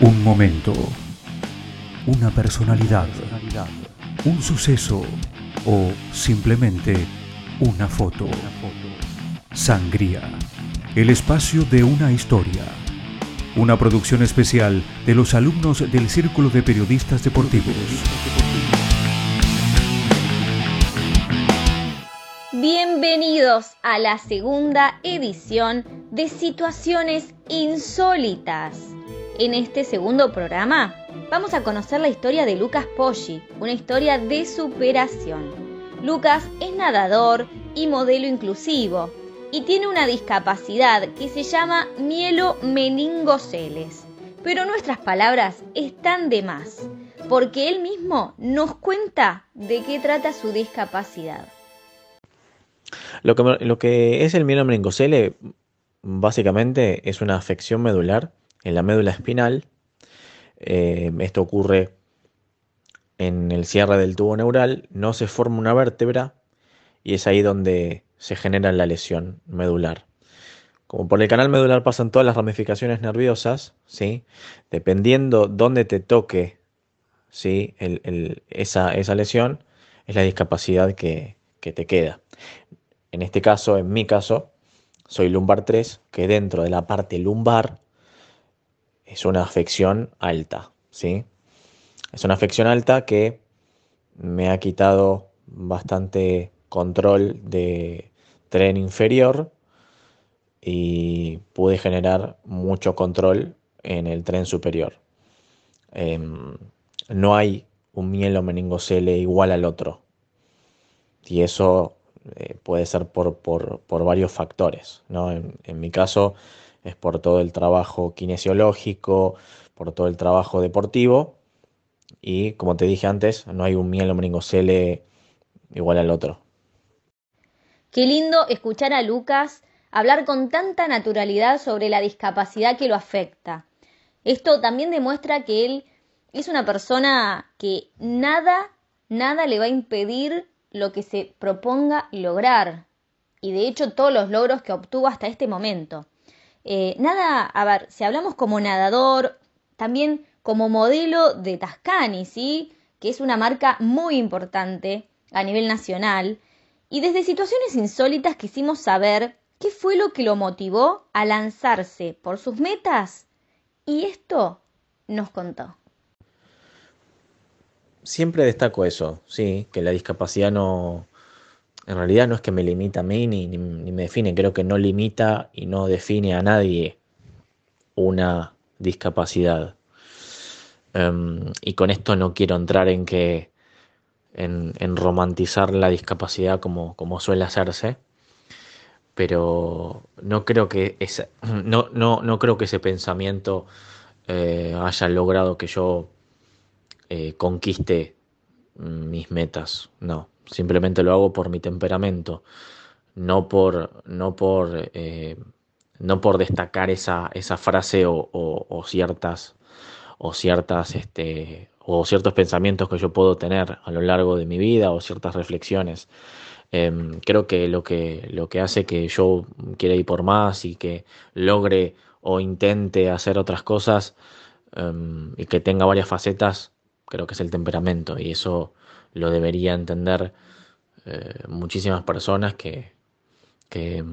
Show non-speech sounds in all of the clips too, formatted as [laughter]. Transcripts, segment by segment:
Un momento, una personalidad, un suceso o simplemente una foto. Sangría, el espacio de una historia. Una producción especial de los alumnos del Círculo de Periodistas Deportivos. Bienvenidos a la segunda edición de Situaciones Insólitas. En este segundo programa vamos a conocer la historia de Lucas Poggi, una historia de superación. Lucas es nadador y modelo inclusivo y tiene una discapacidad que se llama mielomeningoceles. Pero nuestras palabras están de más, porque él mismo nos cuenta de qué trata su discapacidad. Lo que, es el mielomeningocele básicamente es una afección medular en la médula espinal. Eh, esto ocurre en el cierre del tubo neural, no se forma una vértebra y es ahí donde se genera la lesión medular. Como por el canal medular pasan todas las ramificaciones nerviosas, ¿sí? dependiendo dónde te toque ¿sí? esa, esa, lesión, es la discapacidad que, que te queda. En este caso, en mi caso, soy lumbar 3, que dentro de la parte lumbar es una afección alta, ¿sí? Es una afección alta que me ha quitado bastante control de tren inferior y pude generar mucho control en el tren superior. Em, no hay un mielo meningocele igual al otro. Y eso eh, puede ser por, varios factores. ¿no? en, mi caso, es por todo el trabajo kinesiológico, por todo el trabajo deportivo. Y como te dije antes, no hay un mielo meningocele igual al otro. Qué lindo escuchar a Lucas hablar con tanta naturalidad sobre la discapacidad que lo afecta. Esto también demuestra que él es una persona que nada, nada le va a impedir lo que se proponga lograr. Y de hecho todos los logros que obtuvo hasta este momento. Eh, nada, a ver, si hablamos como nadador, también como modelo de Tascani, ¿sí? Que es una marca muy importante a nivel nacional. Y desde situaciones insólitas quisimos saber qué fue lo que lo motivó a lanzarse por sus metas. Y esto nos contó. Siempre destaco eso, sí, que la discapacidad no, en realidad no es que me limita a mí ni, me define, creo que no limita y no define a nadie una discapacidad. Em, y con esto no quiero entrar en que en, romantizar la discapacidad como, como, suele hacerse, pero no creo que ese, [clears throat] no, no, no creo que ese pensamiento eh, haya logrado que yo eh, conquiste mis metas, no simplemente lo hago por mi temperamento, no por, no por, eh, no por destacar esa, esa frase o, ciertas, o ciertas, este, o ciertos pensamientos que yo puedo tener a lo largo de mi vida o ciertas reflexiones. Em, creo que lo, que lo que hace que yo quiera ir por más y que logre o intente hacer otras cosas em, y que tenga varias facetas, creo que es el temperamento y eso lo debería entender eh, muchísimas personas que, que,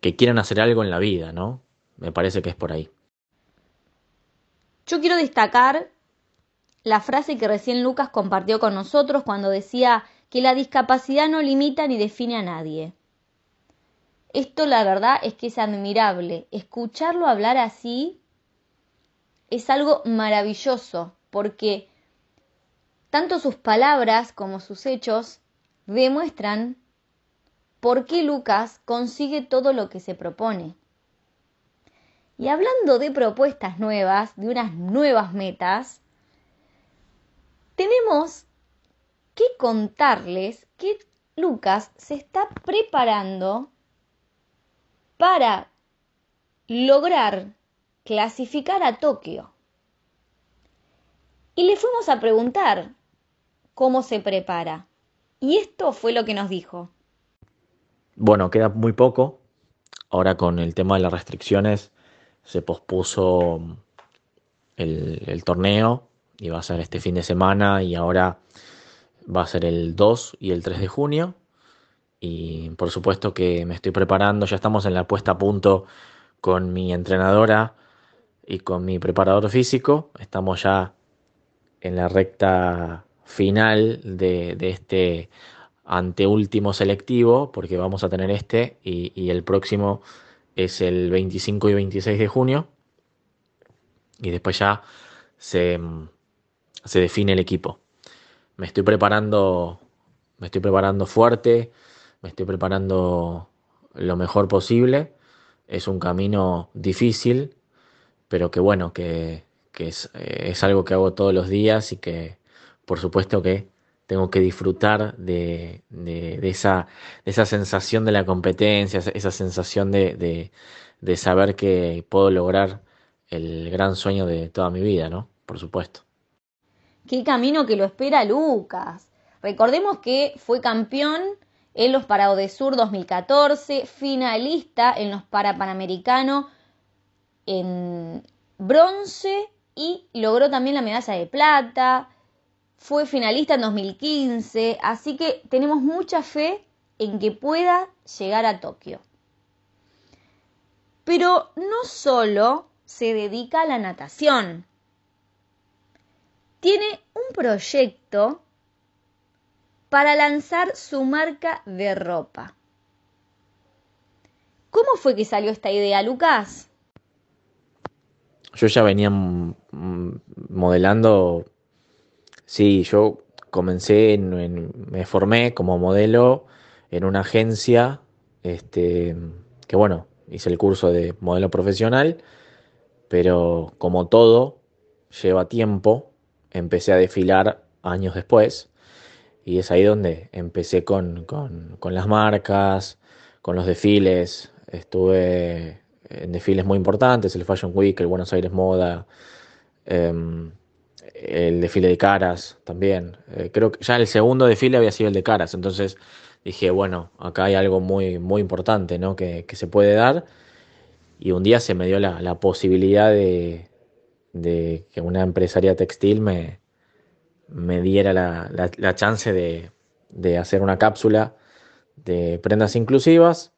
que quieran hacer algo en la vida, ¿no? Me parece que es por ahí. Yo quiero destacar la frase que recién Lucas compartió con nosotros cuando decía que la discapacidad no limita ni define a nadie. Esto la verdad es que es admirable. Escucharlo hablar así es algo maravilloso porque tanto sus palabras como sus hechos demuestran por qué Lucas consigue todo lo que se propone. Y hablando de propuestas nuevas, de unas nuevas metas, tenemos que contarles que Lucas se está preparando para lograr clasificar a Tokio. Y le fuimos a preguntar, cómo se prepara. Y esto fue lo que nos dijo. Bueno, queda muy poco. Ahora con el tema de las restricciones se pospuso el, torneo y va a ser este fin de semana y ahora va a ser el 2 y el 3 de junio. Y por supuesto que me estoy preparando, ya estamos en la puesta a punto con mi entrenadora y con mi preparador físico. Estamos ya en la recta final de, este anteúltimo selectivo, porque vamos a tener este y, el próximo es el 25 y 26 de junio. Y después ya se, se define el equipo. Me estoy preparando, me estoy preparando fuerte, me estoy preparando lo mejor posible. Es un camino difícil, pero que bueno, que, es, es, algo que hago todos los días y que por supuesto que tengo que disfrutar de, esa, sensación de la competencia, esa sensación de, saber que puedo lograr el gran sueño de toda mi vida, ¿no? Por supuesto. Qué camino que lo espera Lucas. Recordemos que fue campeón en los de Sur 2014, finalista en los Parapanamericanos en bronce y logró también la medalla de plata. Fue finalista en 2015, así que tenemos mucha fe en que pueda llegar a Tokio. Pero no solo se dedica a la natación. Tiene un proyecto para lanzar su marca de ropa. ¿Cómo fue que salió esta idea, Lucas? Yo ya venía modelando, sí, yo comencé, me formé como modelo en una agencia, este, que bueno, hice el curso de modelo profesional, pero como todo lleva tiempo, empecé a desfilar años después y es ahí donde empecé con, las marcas, con los desfiles. Estuve en desfiles muy importantes, el Fashion Week, el Buenos Aires Moda, em, el desfile de caras también. Eh, creo que ya el segundo desfile había sido el de caras, entonces dije, bueno, acá hay algo muy, muy importante ¿no? que, se puede dar. Y un día se me dio la, posibilidad de, de que una empresaria textil me, me diera la, chance de, hacer una cápsula de prendas inclusivas.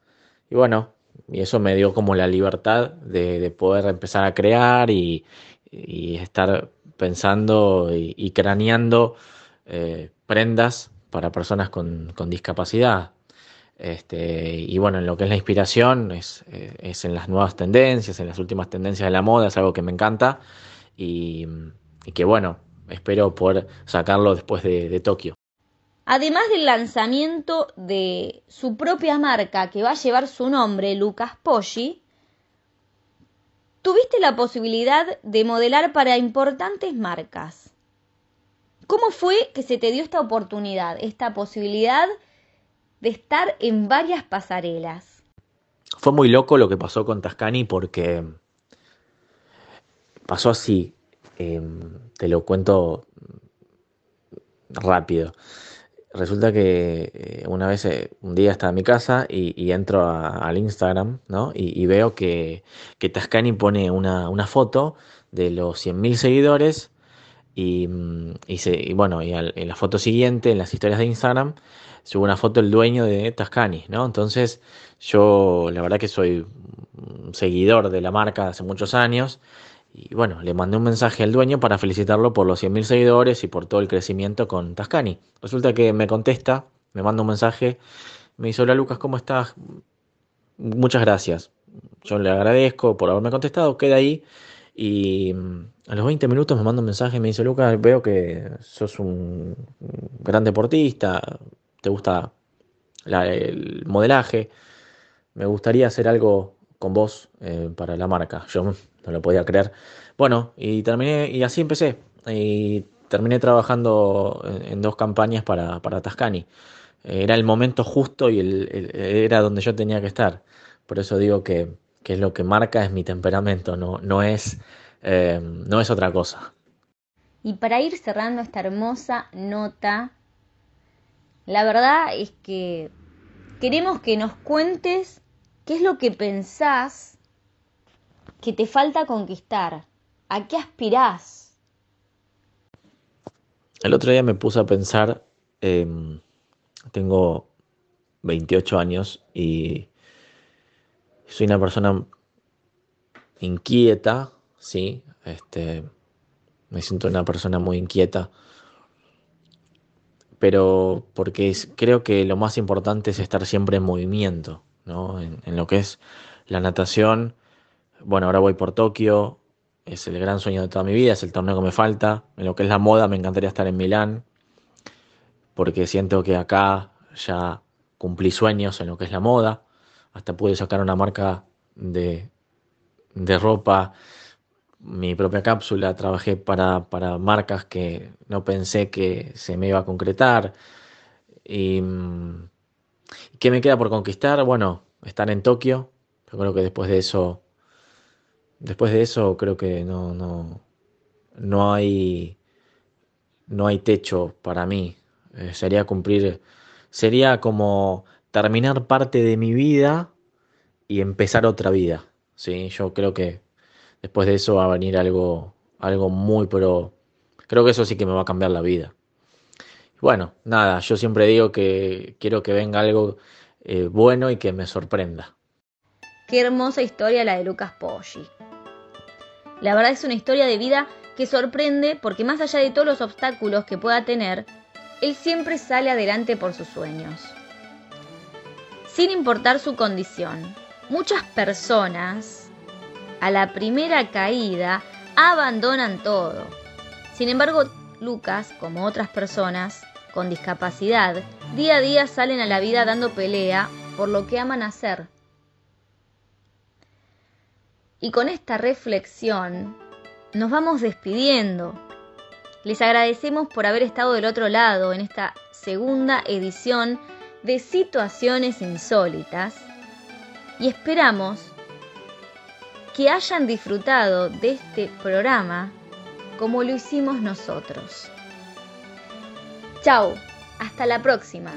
Y bueno, y eso me dio como la libertad de, poder empezar a crear y, estar pensando y, craneando eh, prendas para personas con, discapacidad. Este, y bueno, en lo que es la inspiración es, es, en las nuevas tendencias, en las últimas tendencias de la moda, es algo que me encanta y, y que bueno, espero poder sacarlo después de, Tokio. Además del lanzamiento de su propia marca que va a llevar su nombre, Lucas Poggi, tuviste la posibilidad de modelar para importantes marcas. ¿Cómo fue que se te dio esta oportunidad, esta posibilidad de estar en varias pasarelas? Fue muy loco lo que pasó con Tascani porque pasó así. Em, te lo cuento rápido. Resulta que eh, una vez, eh, un día estaba en mi casa y, entro al Instagram, ¿no? Y, veo que, que Tascani pone una, foto de los 100.000 seguidores y, mm, y, bueno, y en la foto siguiente, en las historias de Instagram, sube una foto del dueño de Tascani, ¿no? Entonces yo la verdad que soy un seguidor de la marca hace muchos años y bueno, le mandé un mensaje al dueño para felicitarlo por los 100.000 seguidores y por todo el crecimiento con Tascani. Resulta que me contesta, me manda un mensaje, me dice, hola Lucas, ¿cómo estás? Muchas gracias. Yo le agradezco por haberme contestado, queda ahí. Y mm, a los 20 minutos me manda un mensaje me dice, Lucas, veo que sos un gran deportista, te gusta el modelaje, me gustaría hacer algo con vos eh, para la marca. Yo no lo podía creer. Bueno, y terminé, y así empecé. Y terminé trabajando en, dos campañas para, para Tascani. Era el momento justo y el, era donde yo tenía que estar. Por eso digo que, que lo que marca es mi temperamento, no, no, es, eh, no es otra cosa. Y para ir cerrando esta hermosa nota, la verdad es que queremos que nos cuentes ¿Qué es lo que pensás que te falta conquistar? ¿A qué aspirás? El otro día me puse a pensar, em, tengo 28 años y soy una persona inquieta, sí, este, me siento una persona muy inquieta, pero porque creo que lo más importante es estar siempre en movimiento, ¿no? En, en, lo que es la natación. Bueno, ahora voy por Tokio, es el gran sueño de toda mi vida, es el torneo que me falta. En lo que es la moda, me encantaría estar en Milán, porque siento que acá ya cumplí sueños en lo que es la moda. Hasta pude sacar una marca de, de ropa, mi propia cápsula. Trabajé para, para marcas que no pensé que se me iba a concretar. Y, ¿Qué me queda por conquistar? Bueno, estar en Tokio. Yo creo que después de eso después de eso creo que no, no, no hay no hay techo para mí. Eh, sería cumplir, sería como terminar parte de mi vida y empezar otra vida. ¿sí? Yo creo que después de eso va a venir algo, algo muy, pero creo que eso sí que me va a cambiar la vida. Bueno, nada, yo siempre digo que quiero que venga algo eh, bueno y que me sorprenda. Qué hermosa historia la de Lucas Poggi. La verdad es una historia de vida que sorprende porque más allá de todos los obstáculos que pueda tener, él siempre sale adelante por sus sueños. Sin importar su condición, muchas personas a la primera caída abandonan todo. Sin embargo, Lucas, como otras personas con discapacidad, día a día salen a la vida dando pelea por lo que aman hacer y con esta reflexión nos vamos despidiendo. Les agradecemos por haber estado del otro lado en esta segunda edición de Situaciones Insólitas y esperamos que hayan disfrutado de este programa como lo hicimos nosotros. Chao, hasta la próxima.